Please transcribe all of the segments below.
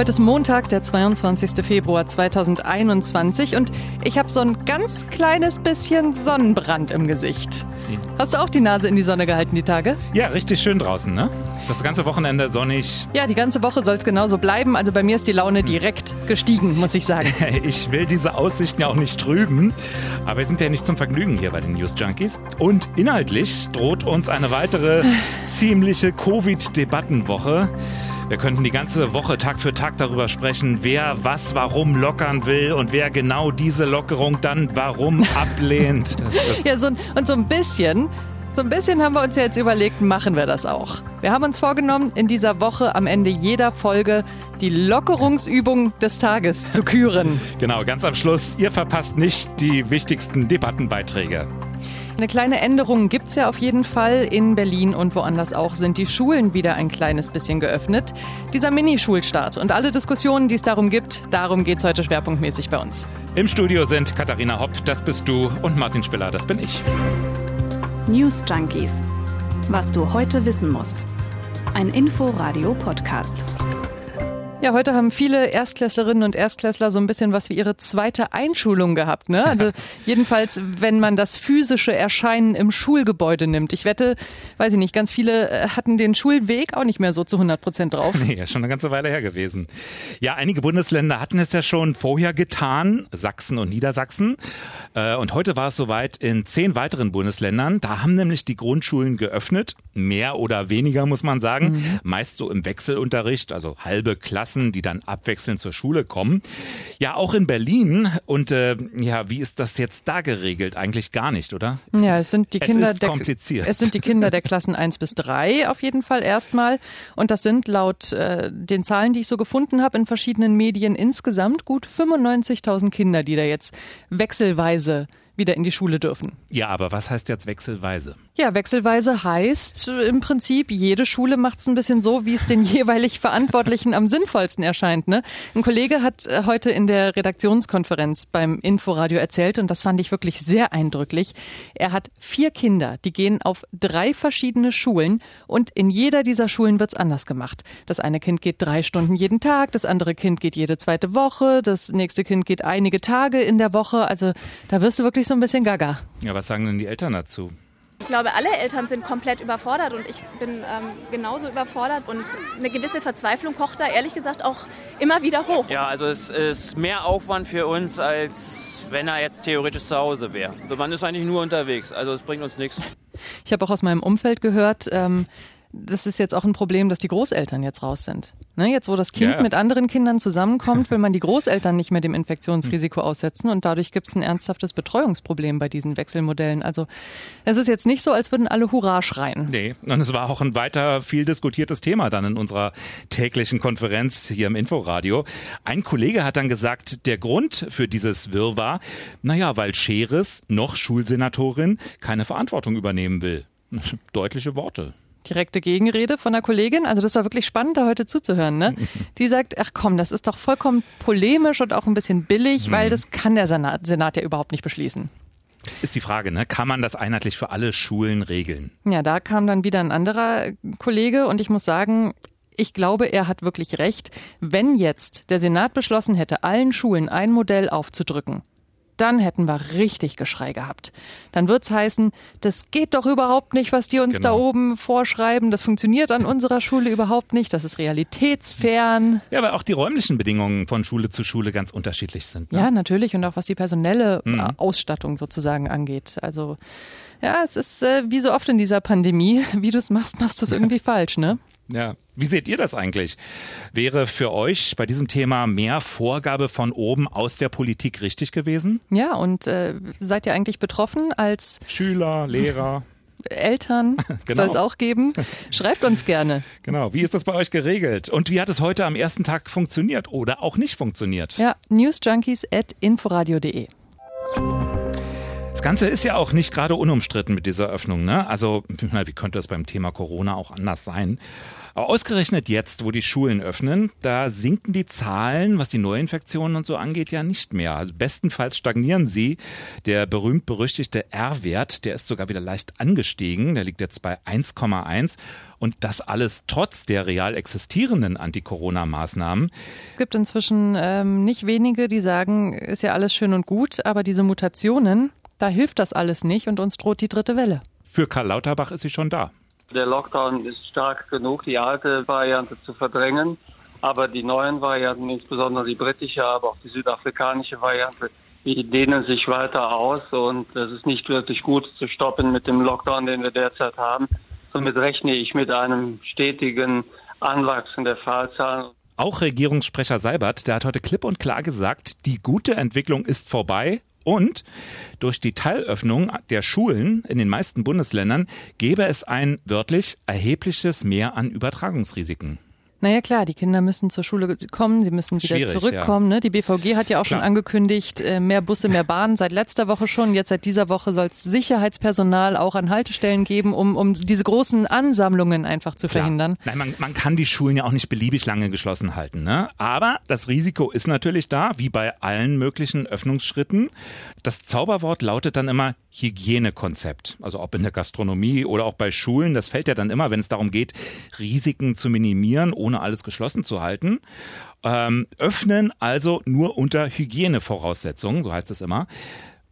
Heute ist Montag, der 22. Februar 2021 und ich habe so ein ganz kleines bisschen Sonnenbrand im Gesicht. Hast du auch die Nase in die Sonne gehalten die Tage? Ja, richtig schön draußen, ne? Das ganze Wochenende sonnig. Ja, die ganze Woche soll es genauso bleiben. Also bei mir ist die Laune direkt gestiegen, muss ich sagen. Ich will diese Aussichten ja auch nicht trüben, aber wir sind ja nicht zum Vergnügen hier bei den News Junkies. Und inhaltlich droht uns eine weitere ziemliche Covid-Debattenwoche. Wir könnten die ganze Woche Tag für Tag darüber sprechen, wer was warum lockern will und wer genau diese Lockerung dann warum ablehnt. ja, so, und so ein bisschen so ein bisschen haben wir uns ja jetzt überlegt, machen wir das auch. Wir haben uns vorgenommen, in dieser Woche am Ende jeder Folge die Lockerungsübung des Tages zu küren. genau, ganz am Schluss. Ihr verpasst nicht die wichtigsten Debattenbeiträge. Eine kleine Änderung gibt es ja auf jeden Fall. In Berlin und woanders auch sind die Schulen wieder ein kleines bisschen geöffnet. Dieser Mini-Schulstart und alle Diskussionen, die es darum gibt, darum geht es heute schwerpunktmäßig bei uns. Im Studio sind Katharina Hopp, das bist du, und Martin Spiller, das bin ich. News Junkies. Was du heute wissen musst. Ein Info-Radio-Podcast. Ja, heute haben viele Erstklässlerinnen und Erstklässler so ein bisschen was wie ihre zweite Einschulung gehabt. Ne? Also jedenfalls, wenn man das physische Erscheinen im Schulgebäude nimmt. Ich wette, weiß ich nicht, ganz viele äh, hatten den Schulweg auch nicht mehr so zu 100 Prozent drauf. Nee, ja, schon eine ganze Weile her gewesen. Ja, einige Bundesländer hatten es ja schon vorher getan, Sachsen und Niedersachsen. Äh, und heute war es soweit in zehn weiteren Bundesländern. Da haben nämlich die Grundschulen geöffnet. Mehr oder weniger, muss man sagen. Mhm. Meist so im Wechselunterricht, also halbe Klasse Klassen, die dann abwechselnd zur Schule kommen. Ja, auch in Berlin. Und äh, ja, wie ist das jetzt da geregelt? Eigentlich gar nicht, oder? Ja, es sind die Kinder der kompliziert. Es sind die Kinder der Klassen 1 bis 3 auf jeden Fall erstmal. Und das sind laut äh, den Zahlen, die ich so gefunden habe in verschiedenen Medien insgesamt gut 95.000 Kinder, die da jetzt wechselweise wieder in die Schule dürfen. Ja, aber was heißt jetzt wechselweise? Ja, wechselweise heißt äh, im Prinzip, jede Schule macht es ein bisschen so, wie es den jeweilig Verantwortlichen am sinnvollsten erscheint. Ne? Ein Kollege hat äh, heute in der Redaktionskonferenz beim Inforadio erzählt und das fand ich wirklich sehr eindrücklich. Er hat vier Kinder, die gehen auf drei verschiedene Schulen und in jeder dieser Schulen wird es anders gemacht. Das eine Kind geht drei Stunden jeden Tag, das andere Kind geht jede zweite Woche, das nächste Kind geht einige Tage in der Woche. Also da wirst du wirklich so ein bisschen gaga. Ja, was sagen denn die Eltern dazu? Ich glaube, alle Eltern sind komplett überfordert und ich bin ähm, genauso überfordert und eine gewisse Verzweiflung kocht da ehrlich gesagt auch immer wieder hoch. Ja, also es ist mehr Aufwand für uns, als wenn er jetzt theoretisch zu Hause wäre. Also man ist eigentlich nur unterwegs, also es bringt uns nichts. Ich habe auch aus meinem Umfeld gehört, ähm, das ist jetzt auch ein Problem, dass die Großeltern jetzt raus sind. Ne, jetzt, wo das Kind ja. mit anderen Kindern zusammenkommt, will man die Großeltern nicht mehr dem Infektionsrisiko aussetzen und dadurch gibt es ein ernsthaftes Betreuungsproblem bei diesen Wechselmodellen. Also es ist jetzt nicht so, als würden alle Hurra schreien. Nee, und es war auch ein weiter viel diskutiertes Thema dann in unserer täglichen Konferenz hier im Inforadio. Ein Kollege hat dann gesagt, der Grund für dieses Wirrwarr, naja, weil Scheres, noch Schulsenatorin, keine Verantwortung übernehmen will. Deutliche Worte direkte Gegenrede von einer Kollegin. Also das war wirklich spannend, da heute zuzuhören. Ne? Die sagt, ach komm, das ist doch vollkommen polemisch und auch ein bisschen billig, weil mhm. das kann der Senat, Senat ja überhaupt nicht beschließen. Ist die Frage, ne? kann man das einheitlich für alle Schulen regeln? Ja, da kam dann wieder ein anderer Kollege und ich muss sagen, ich glaube, er hat wirklich recht. Wenn jetzt der Senat beschlossen hätte, allen Schulen ein Modell aufzudrücken, dann hätten wir richtig Geschrei gehabt. Dann wird's heißen, das geht doch überhaupt nicht, was die uns genau. da oben vorschreiben. Das funktioniert an unserer Schule überhaupt nicht. Das ist realitätsfern. Ja, weil auch die räumlichen Bedingungen von Schule zu Schule ganz unterschiedlich sind. Ne? Ja, natürlich. Und auch was die personelle mhm. Ausstattung sozusagen angeht. Also, ja, es ist äh, wie so oft in dieser Pandemie. Wie du es machst, machst du es irgendwie falsch, ne? Ja. Wie seht ihr das eigentlich? Wäre für euch bei diesem Thema mehr Vorgabe von oben aus der Politik richtig gewesen? Ja, und äh, seid ihr eigentlich betroffen als Schüler, Lehrer? Eltern genau. soll es auch geben. Schreibt uns gerne. Genau. Wie ist das bei euch geregelt? Und wie hat es heute am ersten Tag funktioniert oder auch nicht funktioniert? Ja, newsjunkies at inforadio.de. Das Ganze ist ja auch nicht gerade unumstritten mit dieser Öffnung. Ne? Also, wie könnte es beim Thema Corona auch anders sein? Ausgerechnet jetzt, wo die Schulen öffnen, da sinken die Zahlen, was die Neuinfektionen und so angeht, ja nicht mehr. Also bestenfalls stagnieren sie. Der berühmt-berüchtigte R-Wert, der ist sogar wieder leicht angestiegen. Der liegt jetzt bei 1,1. Und das alles trotz der real existierenden Anti-Corona-Maßnahmen. Es gibt inzwischen ähm, nicht wenige, die sagen, ist ja alles schön und gut, aber diese Mutationen, da hilft das alles nicht und uns droht die dritte Welle. Für Karl Lauterbach ist sie schon da. Der Lockdown ist stark genug, die alte Variante zu verdrängen. Aber die neuen Varianten, insbesondere die britische, aber auch die südafrikanische Variante, die dehnen sich weiter aus und es ist nicht wirklich gut zu stoppen mit dem Lockdown, den wir derzeit haben. Somit rechne ich mit einem stetigen Anwachsen der Fallzahlen. Auch Regierungssprecher Seibert, der hat heute klipp und klar gesagt, die gute Entwicklung ist vorbei. Und durch die Teilöffnung der Schulen in den meisten Bundesländern gäbe es ein wörtlich erhebliches Mehr an Übertragungsrisiken. Naja klar, die Kinder müssen zur Schule kommen, sie müssen wieder Schwierig, zurückkommen. Ne? Die BVG hat ja auch Klar. schon angekündigt, äh, mehr Busse, mehr Bahnen seit letzter Woche schon. Jetzt seit dieser Woche soll es Sicherheitspersonal auch an Haltestellen geben, um, um diese großen Ansammlungen einfach zu Klar. verhindern. Nein, man, man kann die Schulen ja auch nicht beliebig lange geschlossen halten. Ne? Aber das Risiko ist natürlich da, wie bei allen möglichen Öffnungsschritten. Das Zauberwort lautet dann immer Hygienekonzept. Also ob in der Gastronomie oder auch bei Schulen. Das fällt ja dann immer, wenn es darum geht, Risiken zu minimieren, ohne alles geschlossen zu halten. Ähm, öffnen also nur unter Hygienevoraussetzungen, so heißt es immer.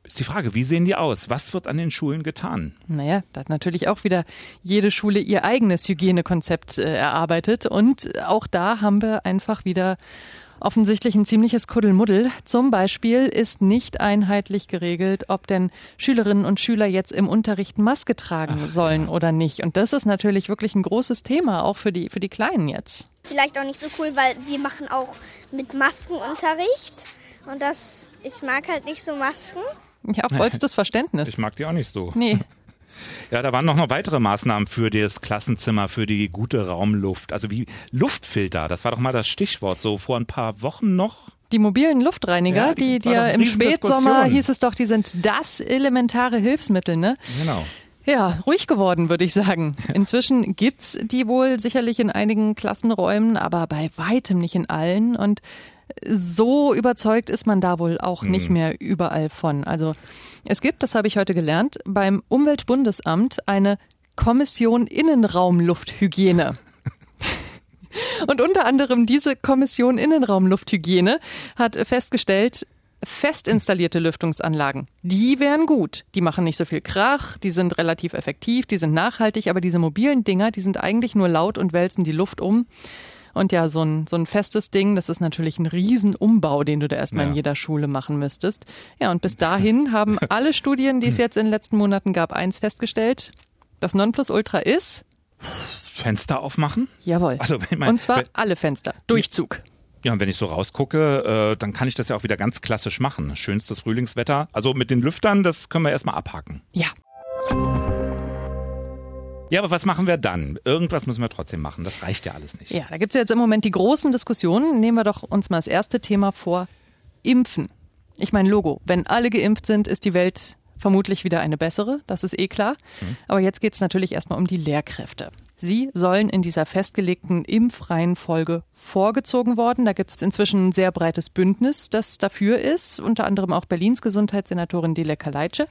Ist die Frage, wie sehen die aus? Was wird an den Schulen getan? Naja, da hat natürlich auch wieder jede Schule ihr eigenes Hygienekonzept äh, erarbeitet. Und auch da haben wir einfach wieder offensichtlich ein ziemliches Kuddelmuddel. Zum Beispiel ist nicht einheitlich geregelt, ob denn Schülerinnen und Schüler jetzt im Unterricht Maske tragen sollen oder nicht. Und das ist natürlich wirklich ein großes Thema, auch für die, für die Kleinen jetzt. vielleicht auch nicht so cool, weil wir machen auch mit Masken Unterricht. Und das, ich mag halt nicht so Masken. Ja, vollstes Verständnis. Ich mag die auch nicht so. Nee. Ja, da waren noch, noch weitere Maßnahmen für das Klassenzimmer, für die gute Raumluft. Also wie Luftfilter, das war doch mal das Stichwort, so vor ein paar Wochen noch. Die mobilen Luftreiniger, Ja, die- die, ja im. Spätsommer hieß es doch, die sind das elementare Hilfsmittel, ne? Genau. Ja, ruhig geworden, würde ich sagen. Inzwischen gibt's die wohl sicherlich in einigen Klassenräumen, aber bei weitem nicht in allen. Und so überzeugt ist man da wohl auch nicht mehr überall von. Also es gibt, das habe ich heute gelernt, beim Umweltbundesamt eine Kommission Innenraumlufthygiene. Und unter anderem diese Kommission Innenraumlufthygiene hat festgestellt, fest installierte Lüftungsanlagen, die wären gut. Die machen nicht so viel Krach, die sind relativ effektiv, die sind nachhaltig, aber diese mobilen Dinger, die sind eigentlich nur laut und wälzen die Luft um. Und ja, so ein, so ein festes Ding, das ist natürlich ein Riesenumbau, den du da erstmal Ja. in jeder Schule machen müsstest. Ja, und bis dahin haben alle Studien, die es jetzt in den letzten Monaten gab, eins festgestellt. Das Nonplusultra ist, Fenster aufmachen? jawohl. Also, mein, und zwar wenn- alle Fenster, Durchzug. Ja, und wenn ich so rausgucke, äh, dann kann ich das ja auch wieder ganz klassisch machen. Schönstes Frühlingswetter. Also mit den Lüftern, das können wir erstmal abhaken. Ja. Ja, aber was machen wir dann? Irgendwas müssen wir trotzdem machen. Das reicht ja alles nicht. Ja, da gibt's ja jetzt im Moment die großen Diskussionen. Nehmen wir doch uns mal das erste Thema vor. Impfen. Ich meine, Logo. Wenn alle geimpft sind, ist die Welt vermutlich wieder eine bessere. Das ist eh klar. Aber jetzt geht's natürlich erstmal um die Lehrkräfte. Sie sollen in dieser festgelegten Impfreihenfolge vorgezogen worden. Da gibt's inzwischen ein sehr breites Bündnis, das dafür ist. Unter anderem auch Berlins Gesundheitssenatorin Dile Kaleitsche.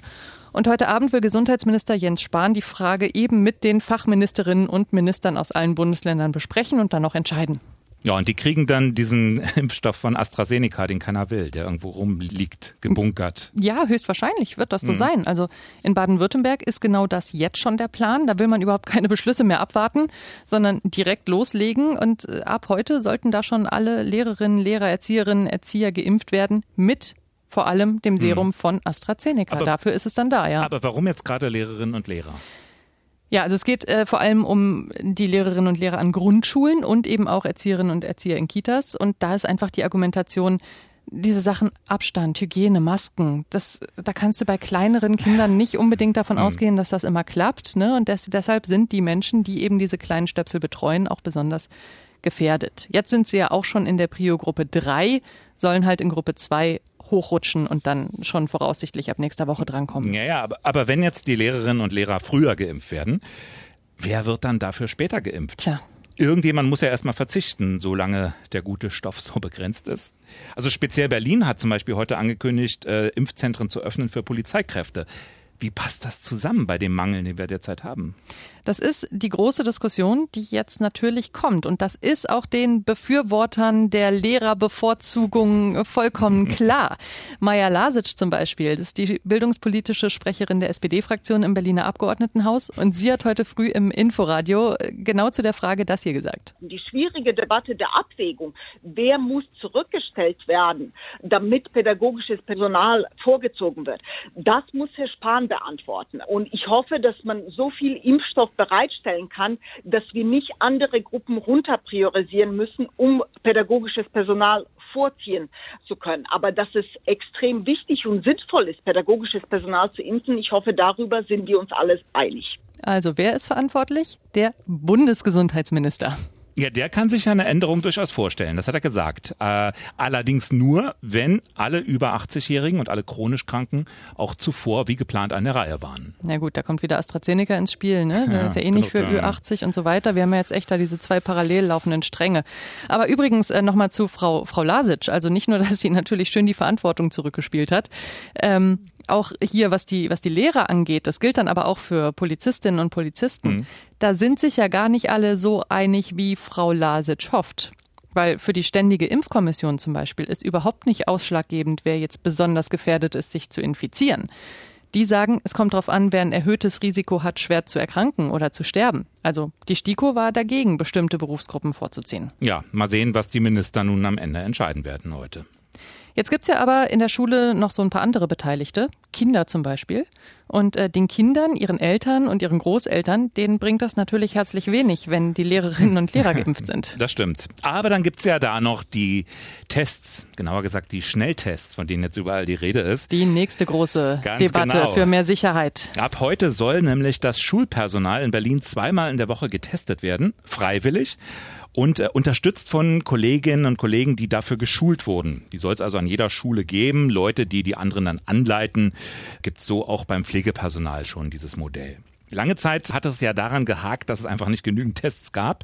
Und heute Abend will Gesundheitsminister Jens Spahn die Frage eben mit den Fachministerinnen und Ministern aus allen Bundesländern besprechen und dann noch entscheiden. Ja, und die kriegen dann diesen Impfstoff von AstraZeneca, den keiner will, der irgendwo rumliegt, gebunkert. Ja, höchstwahrscheinlich wird das so sein. Also in Baden-Württemberg ist genau das jetzt schon der Plan. Da will man überhaupt keine Beschlüsse mehr abwarten, sondern direkt loslegen. Und äh, ab heute sollten da schon alle Lehrerinnen, Lehrer, Erzieherinnen, Erzieher geimpft werden mit vor allem dem Serum von AstraZeneca. Aber- Dafür ist es dann da, ja. Aber warum jetzt gerade Lehrerinnen und Lehrer? Ja, also es geht äh, vor allem um die Lehrerinnen und Lehrer an Grundschulen und eben auch Erzieherinnen und Erzieher in Kitas. Und da ist einfach die Argumentation, diese Sachen Abstand, Hygiene, Masken, das, da kannst du bei kleineren Kindern nicht unbedingt davon ausgehen, dass das immer klappt. Ne? Und des, deshalb sind die Menschen, die eben diese kleinen Stöpsel betreuen, auch besonders gefährdet. Jetzt sind sie ja auch schon in der Prio-Gruppe 3, sollen halt in Gruppe 2 hochrutschen und dann schon voraussichtlich ab nächster Woche drankommen. Ja, ja, aber, aber wenn jetzt die Lehrerinnen und Lehrer früher geimpft werden, wer wird dann dafür später geimpft? Tja, irgendjemand muss ja erstmal verzichten, solange der gute Stoff so begrenzt ist. Also speziell Berlin hat zum Beispiel heute angekündigt, äh, Impfzentren zu öffnen für Polizeikräfte. Wie passt das zusammen bei dem Mangel, den wir derzeit haben? Das ist die große Diskussion, die jetzt natürlich kommt. Und das ist auch den Befürwortern der Lehrerbevorzugung vollkommen klar. Maja Lasic zum Beispiel, das ist die bildungspolitische Sprecherin der SPD-Fraktion im Berliner Abgeordnetenhaus. Und sie hat heute früh im Inforadio genau zu der Frage das hier gesagt. Die schwierige Debatte der Abwägung, wer muss zurückgestellt werden, damit pädagogisches Personal vorgezogen wird, das muss Herr Spahn beantworten. Und ich hoffe, dass man so viel Impfstoff bereitstellen kann, dass wir nicht andere Gruppen runterpriorisieren müssen, um pädagogisches Personal vorziehen zu können. Aber dass es extrem wichtig und sinnvoll ist, pädagogisches Personal zu impfen, ich hoffe, darüber sind wir uns alle einig. Also wer ist verantwortlich? Der Bundesgesundheitsminister. Ja, der kann sich eine Änderung durchaus vorstellen. Das hat er gesagt. Äh, allerdings nur, wenn alle über 80-Jährigen und alle chronisch Kranken auch zuvor wie geplant an der Reihe waren. Na gut, da kommt wieder AstraZeneca ins Spiel. Ne? Das ja, ist ja eh nicht für Ü80 und so weiter. Wir haben ja jetzt echt da diese zwei parallel laufenden Stränge. Aber übrigens äh, nochmal zu Frau, Frau Lasic. Also nicht nur, dass sie natürlich schön die Verantwortung zurückgespielt hat. Ähm, auch hier, was die, was die Lehrer angeht, das gilt dann aber auch für Polizistinnen und Polizisten, mhm. da sind sich ja gar nicht alle so einig, wie Frau Lasic hofft. Weil für die ständige Impfkommission zum Beispiel ist überhaupt nicht ausschlaggebend, wer jetzt besonders gefährdet ist, sich zu infizieren. Die sagen, es kommt darauf an, wer ein erhöhtes Risiko hat, schwer zu erkranken oder zu sterben. Also die STIKO war dagegen, bestimmte Berufsgruppen vorzuziehen. Ja, mal sehen, was die Minister nun am Ende entscheiden werden heute. Jetzt gibt's ja aber in der Schule noch so ein paar andere Beteiligte, Kinder zum Beispiel. Und äh, den Kindern, ihren Eltern und ihren Großeltern, denen bringt das natürlich herzlich wenig, wenn die Lehrerinnen und Lehrer geimpft sind. Das stimmt. Aber dann gibt's ja da noch die Tests, genauer gesagt die Schnelltests, von denen jetzt überall die Rede ist. Die nächste große Ganz Debatte genau. für mehr Sicherheit. Ab heute soll nämlich das Schulpersonal in Berlin zweimal in der Woche getestet werden, freiwillig und äh, unterstützt von Kolleginnen und Kollegen, die dafür geschult wurden. Die soll es also an jeder Schule geben. Leute, die die anderen dann anleiten, gibt es so auch beim Pflegepersonal schon dieses Modell. Lange Zeit hat es ja daran gehakt, dass es einfach nicht genügend Tests gab.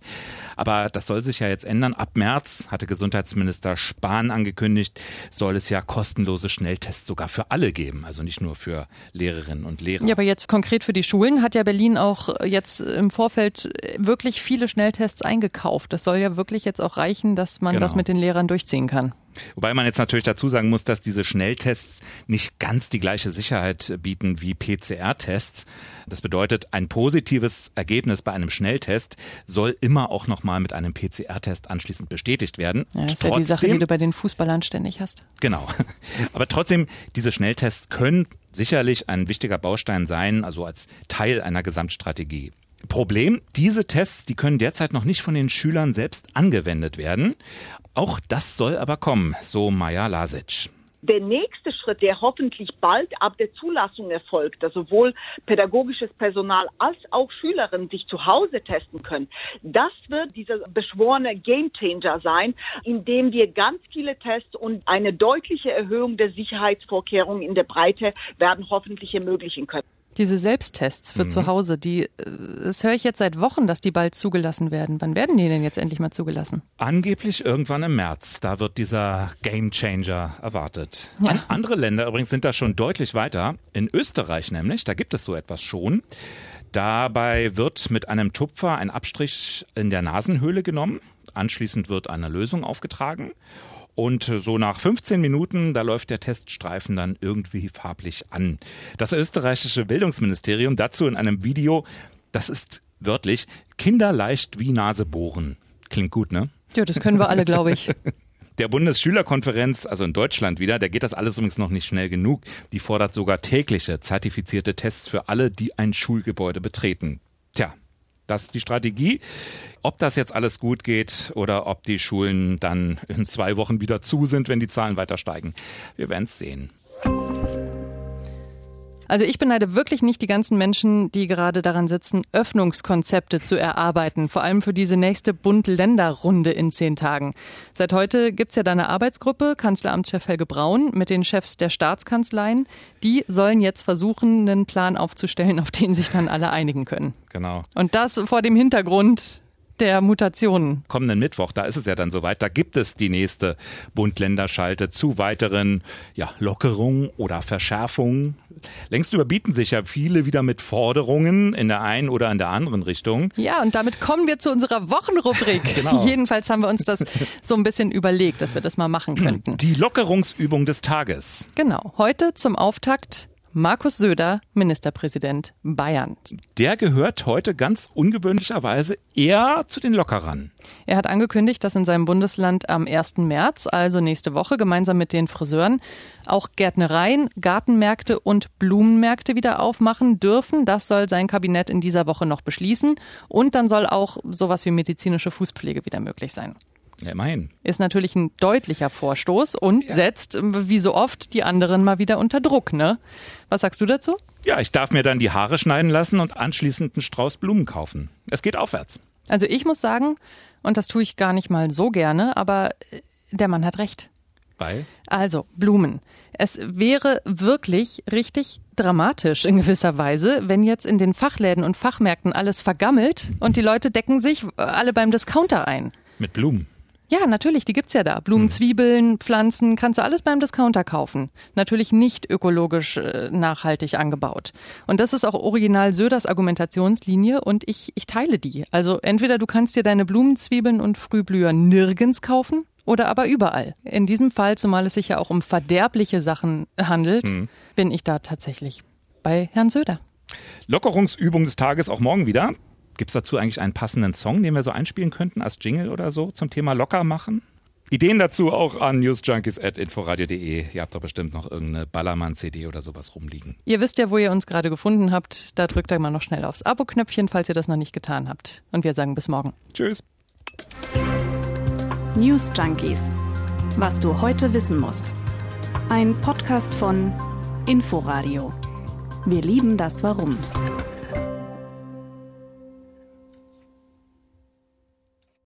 Aber das soll sich ja jetzt ändern. Ab März hatte Gesundheitsminister Spahn angekündigt, soll es ja kostenlose Schnelltests sogar für alle geben. Also nicht nur für Lehrerinnen und Lehrer. Ja, aber jetzt konkret für die Schulen hat ja Berlin auch jetzt im Vorfeld wirklich viele Schnelltests eingekauft. Das soll ja wirklich jetzt auch reichen, dass man genau. das mit den Lehrern durchziehen kann. Wobei man jetzt natürlich dazu sagen muss, dass diese Schnelltests nicht ganz die gleiche Sicherheit bieten wie PCR-Tests. Das bedeutet, ein positives Ergebnis bei einem Schnelltest soll immer auch nochmal mit einem PCR-Test anschließend bestätigt werden. Ja, das ist trotzdem, ja die Sache, die du bei den Fußballern ständig hast. Genau. Aber trotzdem, diese Schnelltests können sicherlich ein wichtiger Baustein sein, also als Teil einer Gesamtstrategie. Problem, diese Tests, die können derzeit noch nicht von den Schülern selbst angewendet werden. Auch das soll aber kommen, so Maja Lasic. Der nächste Schritt, der hoffentlich bald ab der Zulassung erfolgt, dass sowohl pädagogisches Personal als auch Schülerinnen sich zu Hause testen können, das wird dieser beschworene Gamechanger sein, indem wir ganz viele Tests und eine deutliche Erhöhung der Sicherheitsvorkehrungen in der Breite werden hoffentlich ermöglichen können. Diese Selbsttests für mhm. zu Hause, die, äh, das höre ich jetzt seit Wochen, dass die bald zugelassen werden. Wann werden die denn jetzt endlich mal zugelassen? Angeblich irgendwann im März. Da wird dieser Game Changer erwartet. Ja. Andere Länder übrigens sind da schon deutlich weiter. In Österreich nämlich, da gibt es so etwas schon. Dabei wird mit einem Tupfer ein Abstrich in der Nasenhöhle genommen. Anschließend wird eine Lösung aufgetragen. Und so nach 15 Minuten, da läuft der Teststreifen dann irgendwie farblich an. Das österreichische Bildungsministerium dazu in einem Video, das ist wörtlich kinderleicht wie Nase bohren. Klingt gut, ne? Ja, das können wir alle, glaube ich. Der Bundesschülerkonferenz, also in Deutschland wieder, der geht das alles übrigens noch nicht schnell genug. Die fordert sogar tägliche zertifizierte Tests für alle, die ein Schulgebäude betreten. Tja, das ist die Strategie. Ob das jetzt alles gut geht oder ob die Schulen dann in zwei Wochen wieder zu sind, wenn die Zahlen weiter steigen, wir werden es sehen. Also ich beneide wirklich nicht die ganzen Menschen, die gerade daran sitzen, Öffnungskonzepte zu erarbeiten, vor allem für diese nächste Bund-Länder-Runde in zehn Tagen. Seit heute gibt's ja da eine Arbeitsgruppe, Kanzleramtschef Helge Braun, mit den Chefs der Staatskanzleien. Die sollen jetzt versuchen, einen Plan aufzustellen, auf den sich dann alle einigen können. Genau. Und das vor dem Hintergrund der Mutationen. Kommenden Mittwoch, da ist es ja dann soweit, da gibt es die nächste Bund-Länder-Schalte zu weiteren ja, Lockerungen oder Verschärfungen. Längst überbieten sich ja viele wieder mit Forderungen in der einen oder in der anderen Richtung. Ja, und damit kommen wir zu unserer Wochenrubrik. genau. Jedenfalls haben wir uns das so ein bisschen überlegt, dass wir das mal machen könnten. Die Lockerungsübung des Tages. Genau. Heute zum Auftakt Markus Söder, Ministerpräsident Bayern. Der gehört heute ganz ungewöhnlicherweise eher zu den Lockerern. Er hat angekündigt, dass in seinem Bundesland am 1. März, also nächste Woche, gemeinsam mit den Friseuren auch Gärtnereien, Gartenmärkte und Blumenmärkte wieder aufmachen dürfen. Das soll sein Kabinett in dieser Woche noch beschließen. Und dann soll auch sowas wie medizinische Fußpflege wieder möglich sein. Ja, immerhin. Ist natürlich ein deutlicher Vorstoß und ja. setzt, wie so oft, die anderen mal wieder unter Druck, ne? Was sagst du dazu? Ja, ich darf mir dann die Haare schneiden lassen und anschließend einen Strauß Blumen kaufen. Es geht aufwärts. Also ich muss sagen, und das tue ich gar nicht mal so gerne, aber äh, der Mann hat recht. Weil? Also, Blumen. Es wäre wirklich richtig dramatisch in gewisser Weise, wenn jetzt in den Fachläden und Fachmärkten alles vergammelt und die Leute decken sich äh, alle beim Discounter ein. Mit Blumen. Ja, natürlich, die gibt's ja da. Blumen, hm. Zwiebeln, Pflanzen, kannst du alles beim Discounter kaufen. Natürlich nicht ökologisch äh, nachhaltig angebaut. Und das ist auch original Söders Argumentationslinie und ich, ich teile die. Also entweder du kannst dir deine Blumen, Zwiebeln und Frühblüher nirgends kaufen oder aber überall. In diesem Fall, zumal es sich ja auch um verderbliche Sachen handelt, hm. bin ich da tatsächlich bei Herrn Söder. Lockerungsübung des Tages auch morgen wieder. Gibt es dazu eigentlich einen passenden Song, den wir so einspielen könnten als Jingle oder so zum Thema locker machen? Ideen dazu auch an newsjunkies.inforadio.de. Ihr habt doch bestimmt noch irgendeine Ballermann-CD oder sowas rumliegen. Ihr wisst ja, wo ihr uns gerade gefunden habt. Da drückt ihr mal noch schnell aufs Abo-Knöpfchen, falls ihr das noch nicht getan habt. Und wir sagen bis morgen. Tschüss. News Junkies. Was du heute wissen musst. Ein Podcast von Inforadio. Wir lieben das Warum.